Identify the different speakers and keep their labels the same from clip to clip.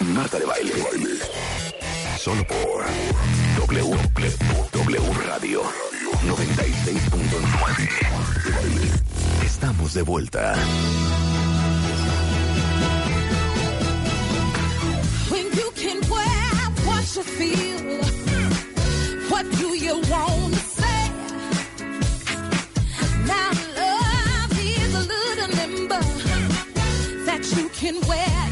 Speaker 1: Marta de Baile. Solo por W, W Radio 96.9. Estamos de vuelta.
Speaker 2: When you can wear what you feel, what do you want to say? Now love is a little limber that you can wear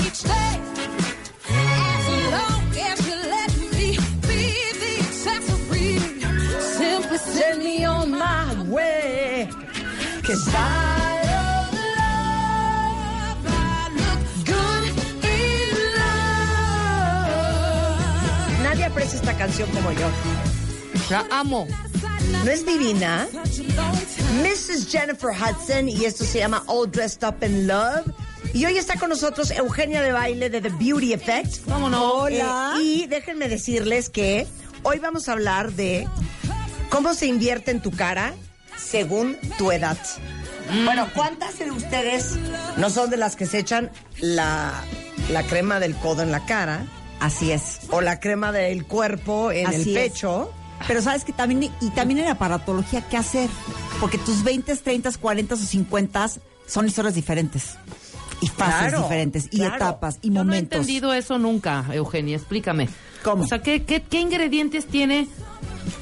Speaker 2: Cause I love, I look good in love.
Speaker 3: Nadie aprecia esta canción como yo.
Speaker 4: La amo.
Speaker 3: ¿No es divina? Mrs. Jennifer Hudson y esto se llama All Dressed Up in Love. Y hoy está con nosotros Eugenia de Baile de The Beauty Effect.
Speaker 4: Vámonos.
Speaker 3: Hola. y déjenme decirles que hoy vamos a hablar de cómo se invierte en tu cara según tu edad. Bueno, ¿cuántas de ustedes no son de las que se echan la, la crema del codo en la cara?
Speaker 5: Así es.
Speaker 3: O la crema del cuerpo en
Speaker 5: Así
Speaker 3: el
Speaker 5: es.
Speaker 3: pecho.
Speaker 5: Pero sabes que también, y también en aparatología, ¿qué hacer? Porque tus 20, 30, 40 o 50 son historias diferentes. Y fases
Speaker 3: Claro,
Speaker 5: diferentes, y
Speaker 3: claro.
Speaker 5: etapas, y
Speaker 4: Yo no he
Speaker 5: momentos.
Speaker 4: entendido eso nunca, Eugenia. Explícame.
Speaker 5: ¿Cómo?
Speaker 4: O sea, ¿qué, qué, qué ingredientes tiene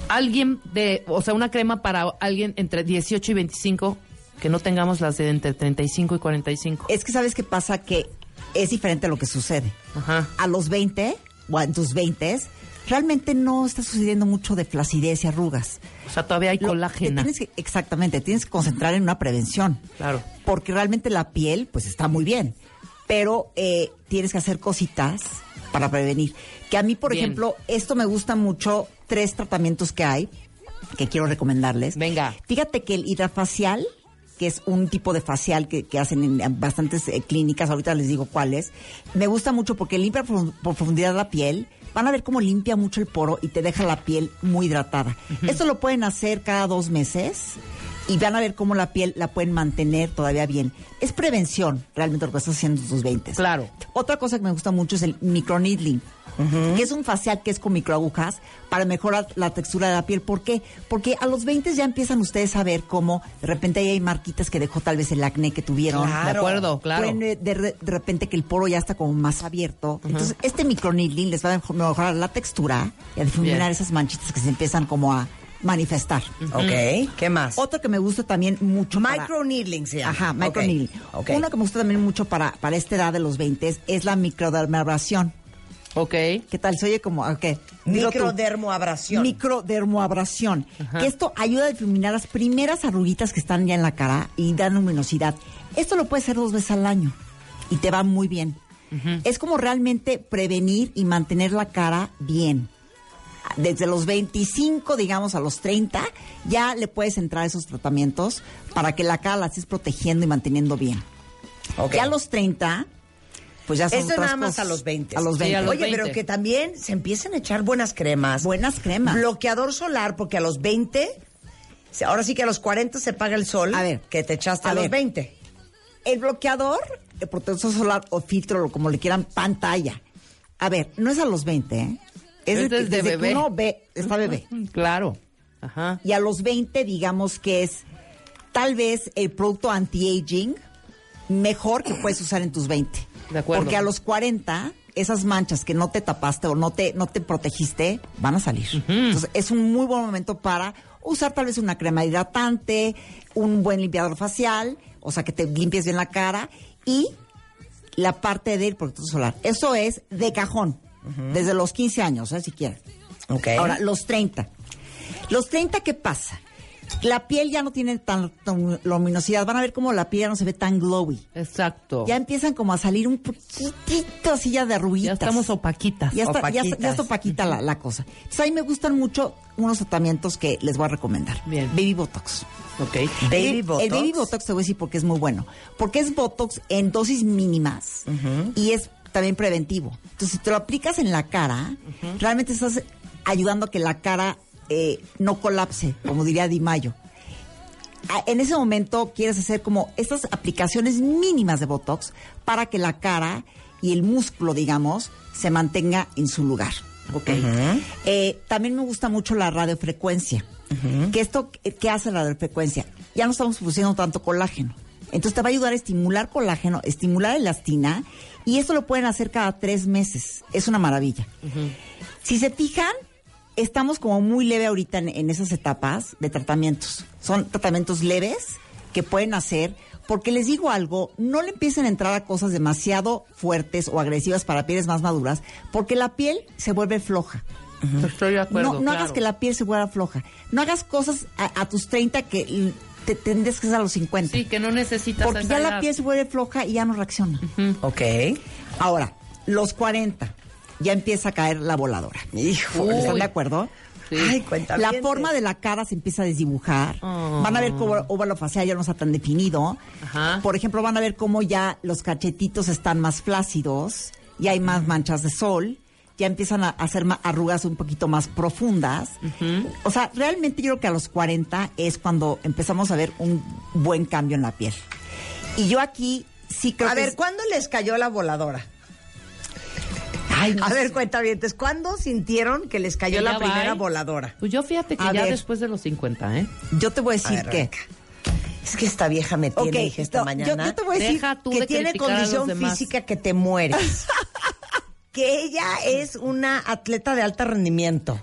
Speaker 4: alguien de, o sea, una crema para alguien entre 18 y 25 que no tengamos las de entre 35 y 45?
Speaker 5: Es que sabes qué pasa que es diferente lo que sucede.
Speaker 4: Ajá.
Speaker 5: A los 20, o en tus 20, realmente no está sucediendo mucho de flacidez y arrugas.
Speaker 4: O sea, todavía hay
Speaker 5: que- exactamente, tienes que concentrar en una prevención.
Speaker 4: Claro.
Speaker 5: Porque realmente la piel, pues está muy bien. Pero eh, tienes que hacer cositas para prevenir. Que a mí, por
Speaker 4: Bien.
Speaker 5: ejemplo, esto me gusta mucho, tres tratamientos que hay, que quiero recomendarles.
Speaker 4: Venga.
Speaker 5: Fíjate que el hidrafacial, que es un tipo de facial que, que hacen en bastantes eh, clínicas, ahorita les digo cuáles, me gusta mucho porque limpia por profundidad la piel. Van a ver cómo limpia mucho el poro y te deja la piel muy hidratada. Esto lo pueden hacer cada dos meses y van a ver cómo la piel la pueden mantener todavía bien. Es prevención realmente lo que estás haciendo en tus 20.
Speaker 4: Claro.
Speaker 5: Otra cosa que me gusta mucho es el microneedling, que es un facial que es con microagujas para mejorar la textura de la piel. ¿Por qué? Porque a los 20 ya empiezan ustedes a ver cómo de repente ahí hay marquitas que dejó tal vez el acné que tuvieron.
Speaker 4: De acuerdo, claro.
Speaker 5: Pueden, eh, de, de repente que el poro ya está como más abierto. Entonces, este microneedling les va a mejor- mejorar la textura y a difuminar esas manchitas que se empiezan como a manifestar.
Speaker 3: Ok, ¿qué más?
Speaker 5: Otro que me gusta también mucho
Speaker 3: Microneedling llama.
Speaker 5: Ajá, microneedling.
Speaker 3: ok.
Speaker 5: Uno que me gusta también mucho para, para esta edad de los 20 es la microdermabrasión.
Speaker 4: Ok.
Speaker 5: ¿Qué tal? Se oye como, ok.
Speaker 3: Microdermoabrasión.
Speaker 5: Microdermoabrasión. Que esto ayuda a difuminar las primeras arruguitas que están ya en la cara y dan luminosidad. Esto lo puedes hacer dos veces al año y te va muy bien. Es como realmente prevenir y mantener la cara bien. Desde los 25, digamos, a los 30, ya le puedes entrar a esos tratamientos para que la cara la estés protegiendo y manteniendo bien.
Speaker 3: Ok.
Speaker 5: Ya a los 30, pues ya son
Speaker 3: Esto
Speaker 5: otras
Speaker 3: nada más
Speaker 5: cosas.
Speaker 3: a los 20.
Speaker 5: A los
Speaker 4: Sí,
Speaker 5: 20.
Speaker 4: a los
Speaker 3: Oye,
Speaker 4: 20.
Speaker 3: pero que también se empiecen a echar buenas cremas.
Speaker 5: Buenas cremas.
Speaker 3: Bloqueador solar, porque a los 20, se- ahora sí que a los 40 se paga el sol.
Speaker 5: A ver.
Speaker 3: Que te echaste a,
Speaker 5: A
Speaker 3: los
Speaker 5: ver.
Speaker 3: 20.
Speaker 5: El bloqueador, el protector solar o filtro, o como le quieran, pantalla. A ver, no es a los 20, ¿eh? Es desde,
Speaker 4: es de
Speaker 5: desde que
Speaker 4: bebé.
Speaker 5: uno ve, está bebé.
Speaker 4: Claro. Ajá.
Speaker 5: Y a los 20, digamos que es tal vez el producto anti-aging mejor que puedes usar en tus 20.
Speaker 4: De acuerdo.
Speaker 5: Porque a los 40, esas manchas que no te tapaste o no te, no te protegiste, van a salir. Entonces, es un muy buen momento para usar tal vez una crema hidratante, un buen limpiador facial, o sea, que te limpies bien la cara y la parte del protector solar. Eso es de cajón, desde los 15 años, ¿eh? si quieren.
Speaker 3: Ok.
Speaker 5: Ahora, los 30. Los 30, ¿qué pasa? La piel ya no tiene tanta luminosidad. Van a ver cómo la piel ya no se ve tan glowy.
Speaker 4: Exacto.
Speaker 5: Ya empiezan como a salir un poquitito así ya de
Speaker 4: Ya
Speaker 5: arruguitas.
Speaker 4: estamos opaquitas.
Speaker 5: Ya está, ya, está-
Speaker 3: Opaquitas.
Speaker 5: ya está opaquita la, la cosa. Entonces, a mí me gustan mucho unos tratamientos que les voy a recomendar.
Speaker 4: Bien.
Speaker 5: Baby Botox.
Speaker 4: Ok.
Speaker 3: Baby
Speaker 5: el,
Speaker 3: Botox.
Speaker 5: El Baby Botox te voy a decir porque es muy bueno. Porque es Botox en dosis mínimas y es también preventivo. Entonces, si te lo aplicas en la cara, realmente estás ayudando a que la cara eh, no colapse, como diría Di Mayo. En ese momento quieres hacer como estas aplicaciones mínimas de Botox para que la cara y el músculo, digamos, se mantenga en su lugar. ¿ok? Eh, también me gusta mucho la radiofrecuencia. que esto, ¿Qué hace la radiofrecuencia? Ya no estamos produciendo tanto colágeno. Entonces te va a ayudar a estimular colágeno, estimular elastina, y esto lo pueden hacer cada tres meses. Es una maravilla. Si se fijan, estamos como muy leve ahorita en, en esas etapas de tratamientos. Son tratamientos leves que pueden hacer, porque les digo algo, no le empiecen a entrar a cosas demasiado fuertes o agresivas para pieles más maduras, porque la piel se vuelve floja.
Speaker 4: Estoy de acuerdo.
Speaker 5: No, no hagas que la piel se vuelva floja. No hagas cosas a, a tus 30 que te tendrías que hacer a los 50.
Speaker 4: Sí, que no necesitas
Speaker 5: porque ya la piel se vuelve floja y ya no reacciona.
Speaker 3: Ok.
Speaker 5: Ahora, los 40, ya empieza a caer la voladora.
Speaker 3: Híjole.
Speaker 5: ¿Están de acuerdo?
Speaker 4: Sí.
Speaker 3: Ay,
Speaker 5: La forma de la cara se empieza a desdibujar.
Speaker 4: Oh.
Speaker 5: Van a ver cómo óvalo facial ya no está tan definido.
Speaker 4: Ajá.
Speaker 5: Por ejemplo, van a ver cómo ya los cachetitos están más flácidos, ya hay más manchas de sol, ya empiezan a hacer arrugas un poquito más profundas. O sea, realmente yo creo que a los 40 es cuando empezamos a ver un buen cambio en la piel. Y yo aquí sí creo
Speaker 3: A
Speaker 5: que
Speaker 3: ver,
Speaker 5: es-
Speaker 3: ¿cuándo les cayó la voladora?
Speaker 5: Ay, no
Speaker 3: A ver,
Speaker 5: sé.
Speaker 3: cuentavientes, ¿cuándo sintieron que les cayó la primera
Speaker 4: va, ¿eh?
Speaker 3: voladora?
Speaker 4: Pues yo fíjate que
Speaker 5: A
Speaker 4: ya
Speaker 5: ver.
Speaker 4: después de los 50, ¿eh?
Speaker 5: yo te voy a
Speaker 3: A
Speaker 5: decir
Speaker 3: ver,
Speaker 5: que...
Speaker 3: Es que esta vieja me tiene,
Speaker 5: Ok,
Speaker 3: hija, esta
Speaker 5: no,
Speaker 3: mañana.
Speaker 5: yo te voy a decir
Speaker 4: Deja tú
Speaker 3: que
Speaker 4: de
Speaker 3: tiene condición física que te mueres. que ella es una atleta de alto rendimiento.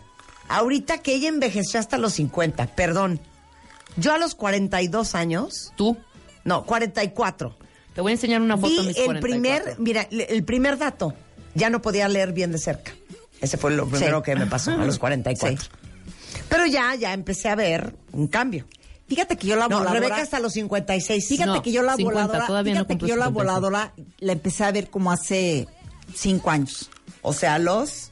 Speaker 3: Ahorita que ella envejeció hasta los 50, perdón. Yo a los 42 años,
Speaker 4: Tú,
Speaker 3: no, 44.
Speaker 4: te voy a enseñar una foto de mis
Speaker 3: el
Speaker 4: 44.
Speaker 3: primer, mira, el primer dato, ya no podía leer bien de cerca. Ese fue lo primero que me pasó a los 44. Pero ya, ya empecé a ver un cambio.
Speaker 5: Fíjate que yo la
Speaker 3: No,
Speaker 5: voladora...
Speaker 3: Rebeca hasta los 56.
Speaker 5: Fíjate
Speaker 4: No,
Speaker 5: que yo la
Speaker 4: 50,
Speaker 5: voladora,
Speaker 4: todavía no
Speaker 5: fíjate que yo la
Speaker 4: 55.
Speaker 5: voladora la empecé a ver como hace cinco años.
Speaker 3: O sea, los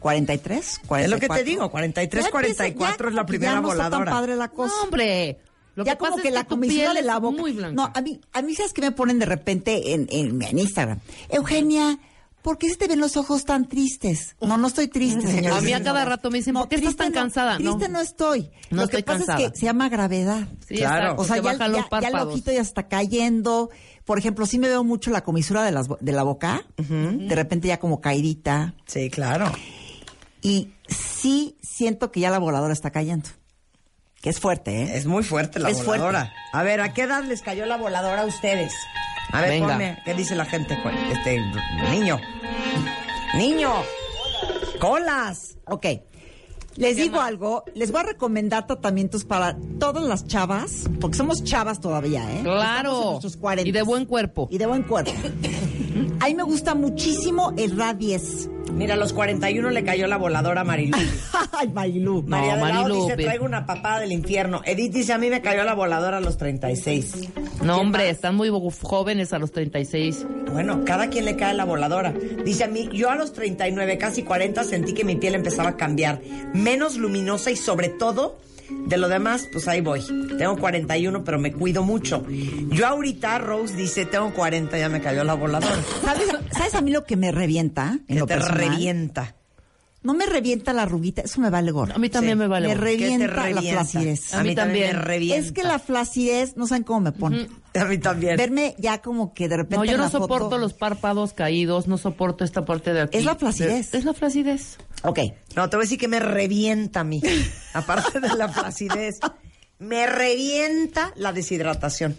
Speaker 5: 43, 44.
Speaker 3: Es lo que te digo, 43,
Speaker 5: Ya empieza-
Speaker 3: 44
Speaker 5: ya
Speaker 3: es la
Speaker 5: como que
Speaker 3: primera
Speaker 5: ya no está
Speaker 3: voladora.
Speaker 5: tan padre la cosa.
Speaker 4: No, hombre. Lo
Speaker 5: ya
Speaker 4: que
Speaker 5: como que
Speaker 4: es
Speaker 5: la
Speaker 4: piel
Speaker 5: de la boca.
Speaker 4: muy blanca.
Speaker 5: No, a mí, a mí sabes que me ponen de repente en, en, en Instagram. Eugenia, ¿por qué se te ven los ojos tan tristes? No, no estoy triste, señora.
Speaker 4: A mí a cada rato me dicen, ¿por qué estás tan
Speaker 5: no,
Speaker 4: cansada? No.
Speaker 5: Triste no, estoy.
Speaker 4: No
Speaker 5: Lo que
Speaker 4: estoy
Speaker 5: pasa es
Speaker 4: cansada.
Speaker 5: que se llama gravedad.
Speaker 4: Sí,
Speaker 3: Claro.
Speaker 5: O sea, ya,
Speaker 4: bajan los
Speaker 5: ya- ya el ojito ya está cayendo. Por ejemplo, sí me veo mucho la comisura de, las, bo- de la boca. De repente ya como caidita.
Speaker 3: Sí, claro.
Speaker 5: Y sí siento que ya la voladora está cayendo. Que es fuerte, ¿eh?
Speaker 3: Es muy fuerte la
Speaker 5: Es
Speaker 3: voladora. A ver, ¿a qué edad les cayó la voladora a ustedes? A ver,
Speaker 4: Venga.
Speaker 3: ponme, ¿qué dice la gente? Cu- Este niño. Niño. Colas.
Speaker 5: Ok. Les digo algo, les voy a recomendar tratamientos para todas las chavas, porque somos chavas todavía, ¿eh?
Speaker 4: Claro.
Speaker 5: nuestros 40.
Speaker 4: Y de buen cuerpo.
Speaker 5: Y de buen cuerpo. A mí me gusta muchísimo el RA10.
Speaker 3: Mira, a los 41 le cayó la voladora a Marilu.
Speaker 5: Ay, Marilu.
Speaker 3: María de la O
Speaker 4: Marilu,
Speaker 3: dice,
Speaker 4: bien.
Speaker 3: traigo una papada del infierno. Edith dice, a mí me cayó la voladora a los 36.
Speaker 4: No, hombre, están muy jóvenes a los 36.
Speaker 3: Bueno, cada quien le cae la voladora. Dice a mí, yo a los 39, casi 40, sentí que mi piel empezaba a cambiar. Menos luminosa y sobre todo, de lo demás, pues ahí voy. Tengo 41, pero me cuido mucho. Yo ahorita, Rose dice, tengo 40, ya me cayó la voladora.
Speaker 5: ¿Sabes, ¿Sabes a mí lo que me revienta? En
Speaker 3: Que
Speaker 5: lo
Speaker 3: te
Speaker 5: personal?
Speaker 3: revienta.
Speaker 5: No me revienta la rubita, eso me vale gorro.
Speaker 4: A mí también
Speaker 3: Sí.
Speaker 4: me vale.
Speaker 5: Me
Speaker 4: gorro.
Speaker 5: re-
Speaker 3: ¿Qué te
Speaker 5: Revienta la
Speaker 3: revienta?
Speaker 5: flacidez.
Speaker 3: A,
Speaker 4: A
Speaker 3: mí también me revienta.
Speaker 5: Es que la flacidez, no saben cómo me pone.
Speaker 3: A mí también.
Speaker 5: Verme ya como que de repente
Speaker 4: No, yo no
Speaker 5: la
Speaker 4: soporto
Speaker 5: foto-
Speaker 4: los párpados caídos, no soporto esta parte de aquí.
Speaker 5: Es la flacidez.
Speaker 4: De- Es la flacidez.
Speaker 5: Ok.
Speaker 3: No, te voy a decir que me revienta a mí. Aparte de la flacidez, me revienta la deshidratación.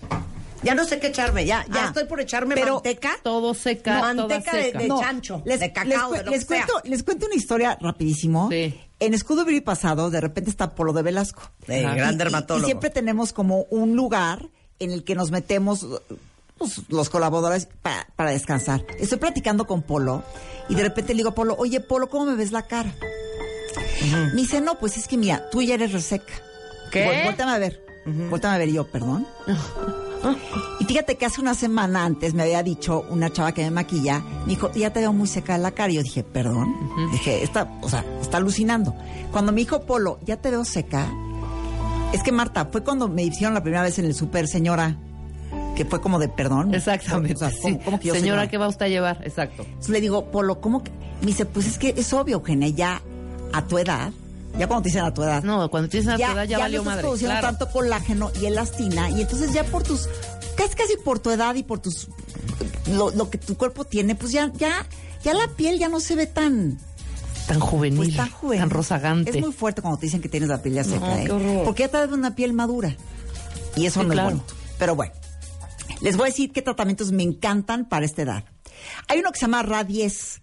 Speaker 3: Ya no sé qué echarme, ya, ya
Speaker 5: Ah,
Speaker 3: estoy por echarme
Speaker 5: pero
Speaker 3: manteca.
Speaker 4: Todo seca, toda
Speaker 3: manteca de-
Speaker 4: seca.
Speaker 3: de- chancho, de cacao,
Speaker 5: les,
Speaker 3: de lo
Speaker 5: les
Speaker 3: que sea.
Speaker 5: cuento, les cuento una historia rapidísimo.
Speaker 4: Sí.
Speaker 5: En Escudo Beauty pasado, de repente está Polo de Velasco.
Speaker 4: Ajá.
Speaker 3: gran
Speaker 5: y-
Speaker 3: dermatólogo.
Speaker 5: Y, siempre tenemos como un lugar en el que nos metemos pues, los colaboradores para, para descansar. Estoy platicando con Polo y de repente le digo a Polo, oye Polo, ¿cómo me ves la cara? Me dice, no, pues es que mira, tú ya eres reseca.
Speaker 4: ¿Qué?
Speaker 5: Vol- Voltame a ver. Voltame a ver yo, perdón. Y fíjate que hace una semana antes me había dicho una chava que me maquilla, me dijo, ya te veo muy seca de la cara. Y yo dije, perdón. Dije, está, o sea, está alucinando. Cuando me dijo Polo, ya te veo seca, es que Marta, fue cuando me hicieron la primera vez en el súper, señora, que fue como de perdón.
Speaker 4: Exactamente.
Speaker 5: O sea, ¿cómo-
Speaker 4: sí.
Speaker 5: cómo que yo
Speaker 4: señora,
Speaker 5: señora?
Speaker 4: ¿qué va usted a llevar? Exacto.
Speaker 5: Entonces le digo, Polo, ¿cómo que? Me dice, pues es que es obvio, Eugenia, ya a tu edad, ya cuando te dicen a tu edad,
Speaker 4: No, cuando tienes una edad ya, valió
Speaker 5: no estás
Speaker 4: madre.
Speaker 5: produciendo
Speaker 4: Claro.
Speaker 5: tanto colágeno y elastina y entonces ya por tus casi casi por tu edad y por tus lo, lo que tu cuerpo tiene, pues ya, ya, ya la piel ya no se ve tan,
Speaker 4: Tan juvenil,
Speaker 5: pues tan juvenil.
Speaker 4: tan rozagante.
Speaker 5: Es muy fuerte cuando te dicen que tienes la piel ya seca, ¿eh? Porque ya te da una piel madura. Y eso
Speaker 4: Sí,
Speaker 5: no
Speaker 4: claro.
Speaker 5: es bonito. Pero bueno, les voy a decir qué tratamientos me encantan para esta edad. Hay uno que se llama Radies,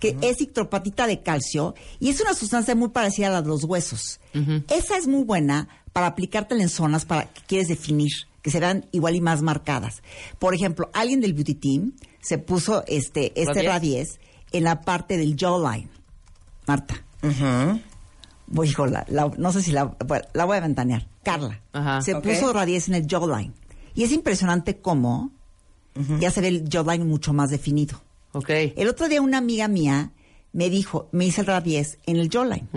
Speaker 5: que es citropatita de calcio y es una sustancia muy parecida a la de los huesos. Esa es muy buena para aplicártela en zonas para que quieres definir, que se vean igual y más marcadas. Por ejemplo, alguien del beauty team se puso este, este
Speaker 4: Radies.
Speaker 5: En la parte del jawline. Marta. Voy, hijo, la- la- no sé si la, voy a ventanear. Carla. Se puso Radies en el jawline. Y es impresionante cómo ya se ve el jawline mucho más definido.
Speaker 4: Ok.
Speaker 5: El otro día una amiga mía me dijo, me hice el Radies en el jawline.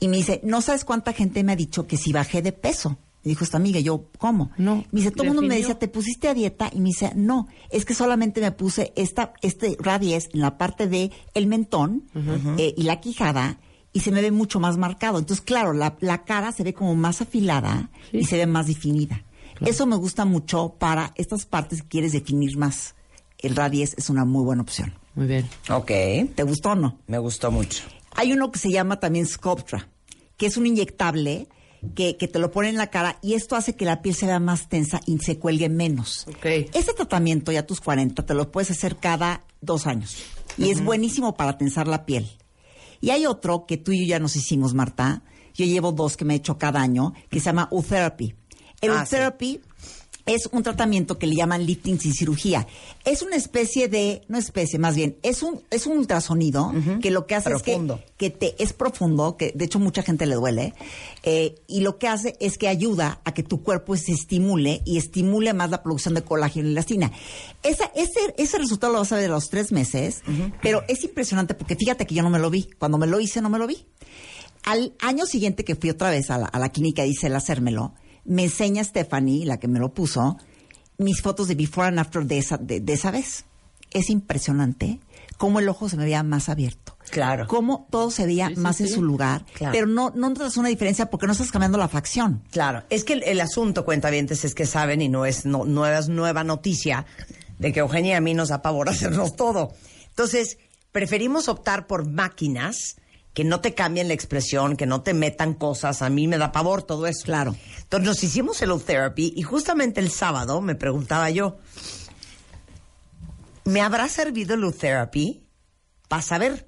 Speaker 5: Y me dice, no sabes cuánta gente me ha dicho que si bajé de peso. Me dijo esta amiga, yo, ¿cómo?
Speaker 4: No,
Speaker 5: Me dice, todo el mundo me decía, ¿te pusiste a dieta? Y me dice, no, es que solamente me puse esta, este Radies en la parte de el mentón eh, y la quijada y se me ve mucho más marcado. Entonces, claro, la, la cara se ve como más afilada
Speaker 4: Sí.
Speaker 5: y se ve más definida. Eso me gusta mucho para estas partes que quieres definir más. El Radies es una muy buena opción.
Speaker 4: Muy bien.
Speaker 3: Ok,
Speaker 5: ¿Te gustó o no?
Speaker 3: me gustó mucho.
Speaker 5: Hay uno que se llama también Sculptra, que es un inyectable que, que te lo pone en la cara y esto hace que la piel se vea más tensa y se cuelgue menos.
Speaker 4: Ok.
Speaker 5: Este tratamiento ya a tus 40 te lo puedes hacer cada dos años y es buenísimo para tensar la piel. Y hay otro que tú y yo ya nos hicimos, Marta. Yo llevo dos que me he hecho cada año, que se llama U-Therapy. El
Speaker 3: Ah, sí.
Speaker 5: U-Therapy es un tratamiento que le llaman lifting sin cirugía. Es una especie de, no especie, más bien, es un, es un ultrasonido que lo que hace
Speaker 3: Profundo.
Speaker 5: es que, que te, es profundo, que de hecho mucha gente le duele, eh, y lo que hace es que ayuda a que tu cuerpo se estimule y estimule más la producción de colágeno y elastina. Esa, ese, ese resultado lo vas a ver a los tres meses, pero es impresionante porque fíjate que yo no me lo vi. Cuando me lo hice, no me lo vi. Al año siguiente que fui otra vez a la, a la clínica y hice el hacérmelo, me enseña Stephanie, la que me lo puso, mis fotos de before and after de esa, de, de esa vez. Es impresionante cómo el ojo se me veía más abierto.
Speaker 3: Claro.
Speaker 5: Cómo todo se veía
Speaker 4: Sí, sí,
Speaker 5: más en
Speaker 4: sí.
Speaker 5: su lugar.
Speaker 3: Claro.
Speaker 5: Pero no, no notas una diferencia porque no estás cambiando la facción.
Speaker 3: Claro, es que el, el asunto, cuentavientes, es que saben y no es, no, no es nueva noticia de que Eugenia a mí nos da pavor hacernos todo. Entonces, preferimos optar por máquinas que no te cambien la expresión, que no te metan cosas. A mí me da pavor todo eso.
Speaker 5: Claro.
Speaker 3: Entonces nos hicimos el therapy y justamente el sábado me preguntaba yo, ¿me habrá servido el therapy? Para saber.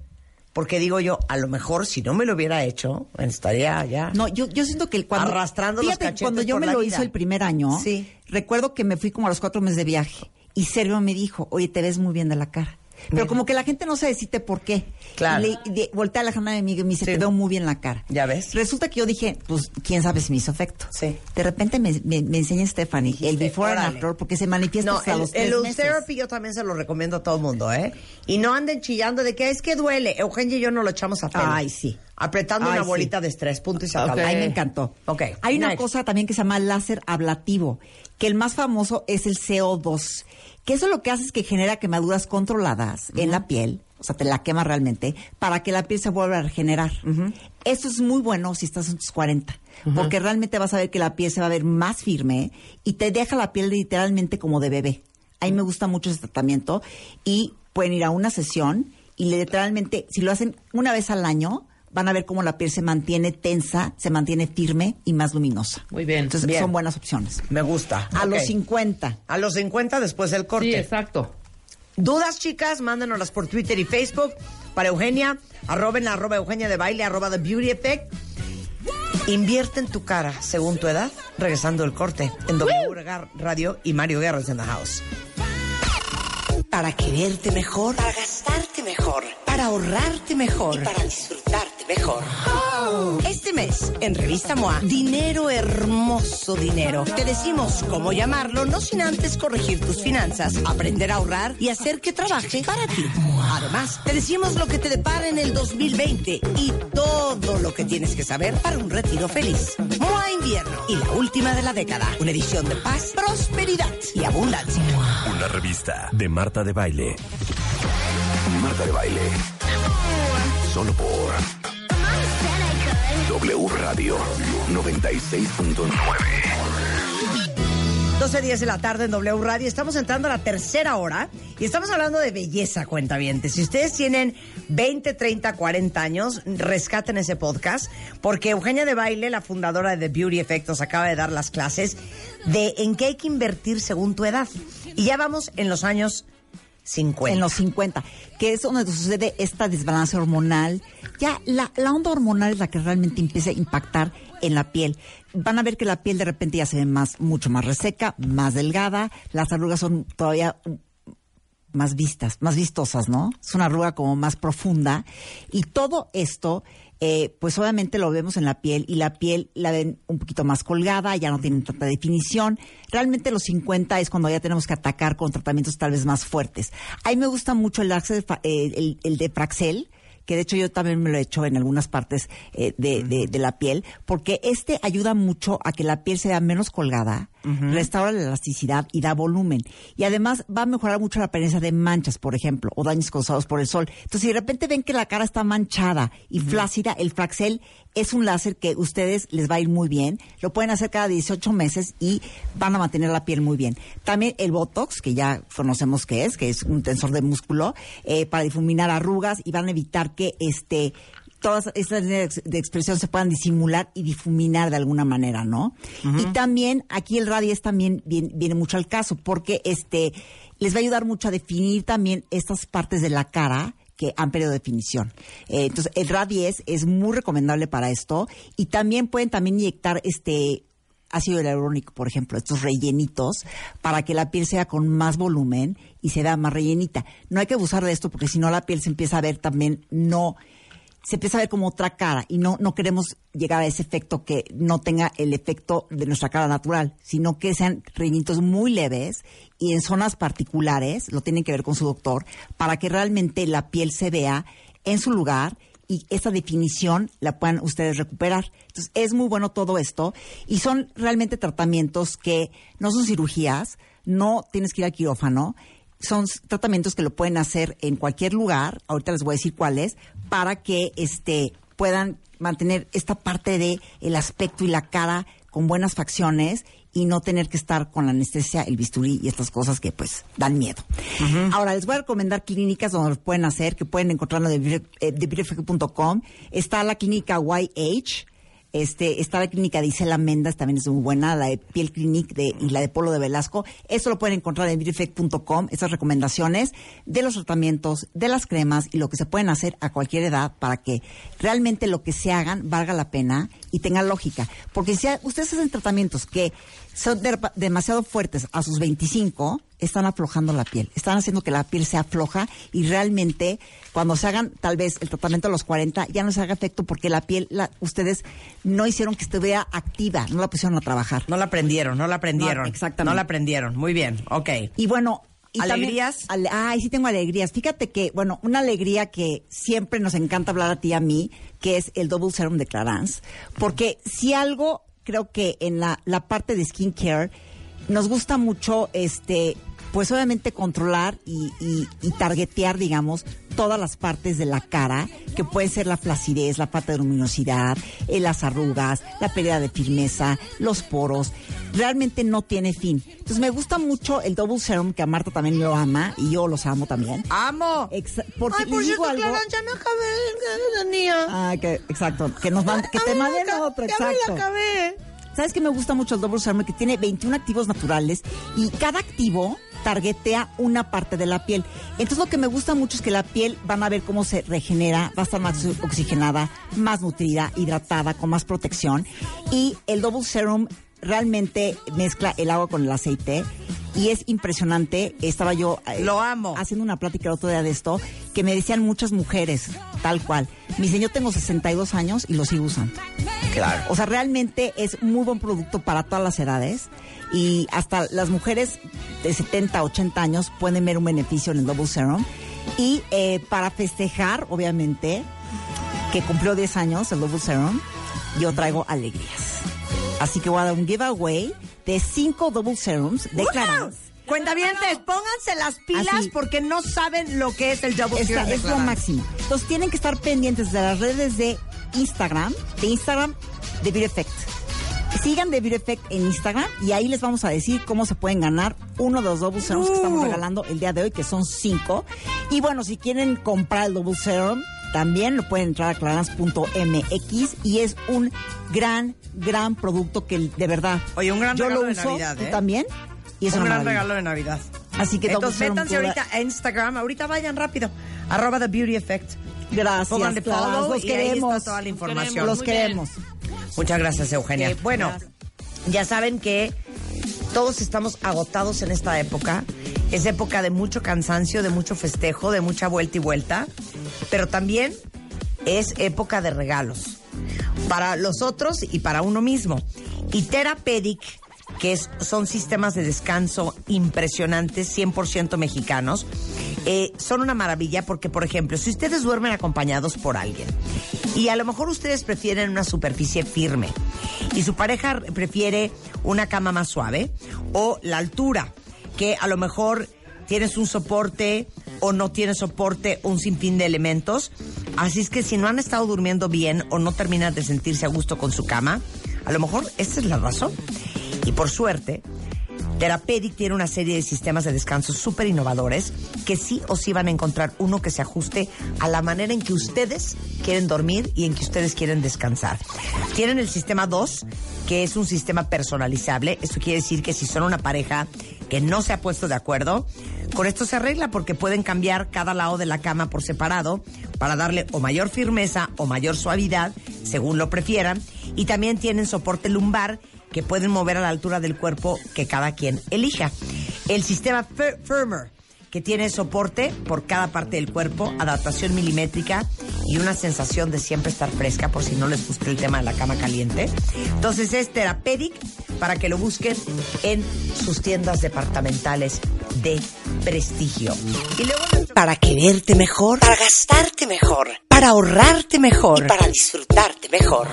Speaker 3: Porque digo yo, a lo mejor si no me lo hubiera hecho, estaría ya.
Speaker 5: No, yo, yo siento que cuando...
Speaker 3: Arrastrando los cachetes
Speaker 5: cuando yo
Speaker 3: por
Speaker 5: me lo
Speaker 3: vida.
Speaker 5: hizo el primer año,
Speaker 3: Sí.
Speaker 5: recuerdo que me fui como a los cuatro meses de viaje y Sergio me dijo, oye, te ves muy bien de la cara. Pero
Speaker 3: Mira.
Speaker 5: como que la gente no se decide por qué.
Speaker 3: Claro.
Speaker 5: Y le, de- volteé a Alejandra de Miguel y me dice,
Speaker 3: Sí.
Speaker 5: te veo muy bien la cara.
Speaker 3: ¿Ya ves?
Speaker 5: Resulta que yo dije, pues, quién sabe si me hizo efecto.
Speaker 3: Sí.
Speaker 5: De repente me, me, me enseña Stephanie el before and after porque se manifiesta
Speaker 3: No,
Speaker 5: hasta
Speaker 3: el,
Speaker 5: los tres
Speaker 3: el
Speaker 5: meses.
Speaker 3: therapy yo también se lo recomiendo a todo el mundo, ¿eh? Y no anden chillando de que es que duele. Eugenia y yo no lo echamos a pelo.
Speaker 5: Ay, sí.
Speaker 3: Apretando
Speaker 5: Ay,
Speaker 3: una
Speaker 5: sí.
Speaker 3: bolita de estrés, punto y se acabó.
Speaker 4: Ok.
Speaker 5: Ay, me encantó.
Speaker 3: Ok,
Speaker 5: Hay una cosa también que se llama láser ablativo, que el más famoso es el CO2, que eso lo que hace es que genera quemaduras controladas en la piel, o sea, te la quema realmente, para que la piel se vuelva a regenerar. Eso es muy bueno si estás en tus 40, porque realmente vas a ver que la piel se va a ver más firme y te deja la piel literalmente como de bebé. A mí me gusta mucho ese tratamiento y pueden ir a una sesión y literalmente, si lo hacen una vez al año, van a ver cómo la piel se mantiene tensa, se mantiene firme y más luminosa.
Speaker 4: Muy bien.
Speaker 5: Entonces
Speaker 3: Bien.
Speaker 5: son buenas opciones.
Speaker 3: Me gusta.
Speaker 5: A los 50.
Speaker 3: A los 50 después del corte.
Speaker 4: Sí, exacto.
Speaker 3: Dudas, chicas, mándenoslas por Twitter y Facebook. Para Eugenia, arroben arroba Eugenia de Baile, arroba The Beauty Effect. Invierte en tu cara según tu edad. Regresando el corte en W Radio y Mario Guerra en the house. Para quererte mejor. Para gastarte mejor. Para ahorrarte mejor. Y para disfrutarte mejor. Este mes, en Revista MOA, dinero hermoso dinero. Te decimos cómo llamarlo, no sin antes corregir tus finanzas, aprender a ahorrar y hacer que trabaje para ti. Además, te decimos lo que te depara en el 2020 y todo lo que tienes que saber para un retiro feliz. MOA Invierno y la última de la década. Una edición de paz, prosperidad y abundancia.
Speaker 1: Una revista de Marta de Baile. Marta de Baile. Solo por W Radio 96.9.
Speaker 3: 12.10 de la tarde en W Radio. Estamos entrando a la tercera hora y estamos hablando de belleza, cuentavientes. Si ustedes tienen 20, 30, 40 años, rescaten ese podcast porque Eugenia de Baile, la fundadora de The Beauty Effect, nos acaba de dar las clases de en qué hay que invertir según tu edad. Y ya vamos en los años 50.
Speaker 5: En los 50, que es donde sucede esta desbalance hormonal. Ya la, la onda hormonal es la que realmente empieza a impactar en la piel. Van a ver que la piel de repente ya se ve más, mucho más reseca, más delgada, las arrugas son todavía más vistas, más vistosas, ¿no? Es una arruga como más profunda. Y todo esto, eh, pues obviamente lo vemos en la piel y la piel la ven un poquito más colgada, ya no tienen tanta definición. Realmente los 50 es cuando ya tenemos que atacar con tratamientos tal vez más fuertes. A mí me gusta mucho el, eh, el, el de Praxel, que de hecho yo también me lo he hecho en algunas partes eh, de, de- de la piel, porque este ayuda mucho a que la piel sea menos colgada, restaura la elasticidad y da volumen. Y además va a mejorar mucho la apariencia de manchas, por ejemplo, o daños causados por el sol. Entonces, si de repente ven que la cara está manchada y flácida, el Fraxel es un láser que ustedes les va a ir muy bien. Lo pueden hacer cada 18 meses y van a mantener la piel muy bien. También el Botox, que ya conocemos que es, que es un tensor de músculo, eh, para difuminar arrugas y van a evitar que este todas estas líneas de expresión se puedan disimular y difuminar de alguna manera, ¿no? Y también aquí el Radies también viene, viene mucho al caso porque este les va a ayudar mucho a definir también estas partes de la cara que han perdido definición. Eh, entonces, el Radies es muy recomendable para esto y también pueden también inyectar este ácido hialurónico, por ejemplo, estos rellenitos, para que la piel sea con más volumen y se vea más rellenita. No hay que abusar de esto porque si no la piel se empieza a ver también no se empieza a ver como otra cara y no no queremos llegar a ese efecto que no tenga el efecto de nuestra cara natural, sino que sean rellenitos muy leves y en zonas particulares, lo tienen que ver con su doctor, para que realmente la piel se vea en su lugar y esa definición la puedan ustedes recuperar. Entonces, es muy bueno todo esto y son realmente tratamientos que no son cirugías, no tienes que ir al quirófano, son tratamientos que lo pueden hacer en cualquier lugar, ahorita les voy a decir cuáles, para que este puedan mantener esta parte de el aspecto y la cara con buenas facciones y no tener que estar con la anestesia, el bisturí y estas cosas que pues dan miedo. Ahora les voy a recomendar clínicas donde lo pueden hacer, que pueden encontrarlo de, eh, de. Está la clínica YH, este, está la clínica de Isela Mendas, también es muy buena, la de Piel Clinic de, y la de Polo de Velasco. Esto lo pueden encontrar en beautyeffect.com, estas recomendaciones de los tratamientos, de las cremas y lo que se pueden hacer a cualquier edad para que realmente lo que se hagan valga la pena y tenga lógica. Porque si ustedes hacen tratamientos que son de- demasiado fuertes a sus 25, están aflojando la piel, están haciendo que la piel se afloja y realmente cuando se hagan tal vez el tratamiento a los 40 ya no se haga efecto porque la piel, la, ustedes no hicieron que estuviera activa, no la pusieron a trabajar.
Speaker 3: No la aprendieron, no la aprendieron.
Speaker 5: No, exactamente.
Speaker 3: No la aprendieron. Muy bien, ok.
Speaker 5: Y bueno... Y también-
Speaker 3: ¿Alegrías?
Speaker 5: ale- ay, sí tengo alegrías. Fíjate que, bueno, una alegría que siempre nos encanta hablar a ti y a mí, que es el Double Serum de Clarins. Porque si algo, creo que en la, la parte de skincare, nos gusta mucho, este, pues obviamente controlar y, y, y targetear, digamos, todas las partes de la cara, que puede ser la flacidez, la falta de luminosidad, eh, las arrugas, la pérdida de firmeza, los poros. Realmente no tiene fin. Entonces me gusta mucho el Double Serum, que a Marta también lo ama, y yo los amo también.
Speaker 3: ¡Amo!
Speaker 5: Exa- porque
Speaker 3: Ay, por
Speaker 5: les digo
Speaker 3: cierto,
Speaker 5: algo.
Speaker 3: Clara, ya me acabé niña.
Speaker 5: Ah, que, exacto. Que nos van, que te manden otro,
Speaker 3: Ya me
Speaker 5: exacto.
Speaker 3: la acabé.
Speaker 5: ¿Sabes qué me gusta mucho el Double Serum? Que tiene 21 activos naturales y cada activo targetea una parte de la piel. Entonces lo que me gusta mucho es que la piel van a ver cómo se regenera, va a estar más oxigenada, más nutrida, hidratada, con más protección. Y el Double Serum realmente mezcla el agua con el aceite y es impresionante. Estaba yo eh,
Speaker 3: Lo amo.
Speaker 5: haciendo una plática el otro día de esto que me decían muchas mujeres, tal cual. Me dicen, yo tengo 62 años y lo sigo usando.
Speaker 3: Claro.
Speaker 5: O sea, realmente es muy buen producto para todas las edades y hasta las mujeres de 70, 80 años pueden ver un beneficio en el Double Serum. Y eh, para festejar, obviamente, que cumplió 10 años el Double Serum, yo traigo alegrías. Así que voy a dar un giveaway de 5 Double Serums de Clarins.
Speaker 3: Cuentavientes, pónganse las pilas
Speaker 5: Así.
Speaker 3: porque no saben lo que es el Double Serum
Speaker 5: es lo máximo. Entonces tienen que estar pendientes de las redes de Instagram, de Instagram de Beauty Effect. sigan The Beauty Effect en Instagram y ahí les vamos a decir cómo se pueden ganar uno de los Double Serums que estamos regalando el día de hoy, que son cinco. Y bueno, si quieren comprar el Double Serum, también lo pueden entrar a clarans.mx y es un gran, gran producto que de verdad.
Speaker 3: Oye, un gran
Speaker 5: yo
Speaker 3: regalo
Speaker 5: lo
Speaker 3: de
Speaker 5: uso, tú
Speaker 3: ¿eh?
Speaker 5: también. Y es
Speaker 3: un gran
Speaker 5: maravilla.
Speaker 3: regalo de Navidad.
Speaker 5: Así que
Speaker 3: Entonces métanse ahorita a Instagram, ahorita vayan rápido, arroba The Beauty Effect.
Speaker 5: Gracias.
Speaker 3: Pónganle follow
Speaker 5: los
Speaker 3: y ahí
Speaker 5: queremos.
Speaker 3: está toda la información.
Speaker 5: Los
Speaker 4: Muy bien.
Speaker 5: queremos.
Speaker 3: Muchas gracias, Eugenia. Bueno, ya saben que todos estamos agotados en esta época. Es época de mucho cansancio, de mucho festejo, de mucha vuelta y vuelta. Pero también es época de regalos. Para los otros y para uno mismo. Y Therapedic, que es- son sistemas de descanso impresionantes, 100% mexicanos, eh, son una maravilla porque, por ejemplo, si ustedes duermen acompañados por alguien y a lo mejor ustedes prefieren una superficie firme y su pareja prefiere una cama más suave o la altura, que a lo mejor tienes un soporte o no tienes soporte, un sinfín de elementos. Así es que si no han estado durmiendo bien o no terminan de sentirse a gusto con su cama, a lo mejor esta es la razón. Y por suerte, Therapedic tiene una serie de sistemas de descanso súper innovadores que sí o sí van a encontrar uno que se ajuste a la manera en que ustedes quieren dormir y en que ustedes quieren descansar. Tienen el sistema 2, que es un sistema personalizable. Esto quiere decir que si son una pareja que no se ha puesto de acuerdo, con esto se arregla porque pueden cambiar cada lado de la cama por separado para darle o mayor firmeza o mayor suavidad, según lo prefieran. Y también tienen soporte lumbar que pueden mover a la altura del cuerpo que cada quien elija. El sistema Fir- Firmer, que tiene soporte por cada parte del cuerpo, adaptación milimétrica y una sensación de siempre estar fresca, por si no les gusta el tema de la cama caliente. Entonces es Therapedic para que lo busquen en sus tiendas departamentales de prestigio. Y luego para quererte mejor, para gastarte mejor, para ahorrarte mejor y para disfrutarte mejor.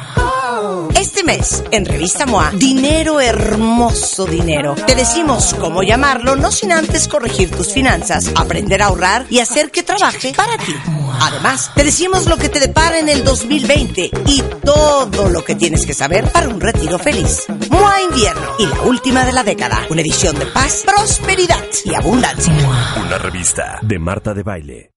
Speaker 3: Este mes, en Revista MOA, dinero hermoso dinero. Te decimos cómo llamarlo, no sin antes corregir tus finanzas, aprender a ahorrar y hacer que trabaje para ti. Además, te decimos lo que te depara en el 2020 y todo lo que tienes que saber para un retiro feliz. MOA Invierno y la última de la década. Una edición de paz, prosperidad y abundancia.
Speaker 1: Una revista de Marta de Baile.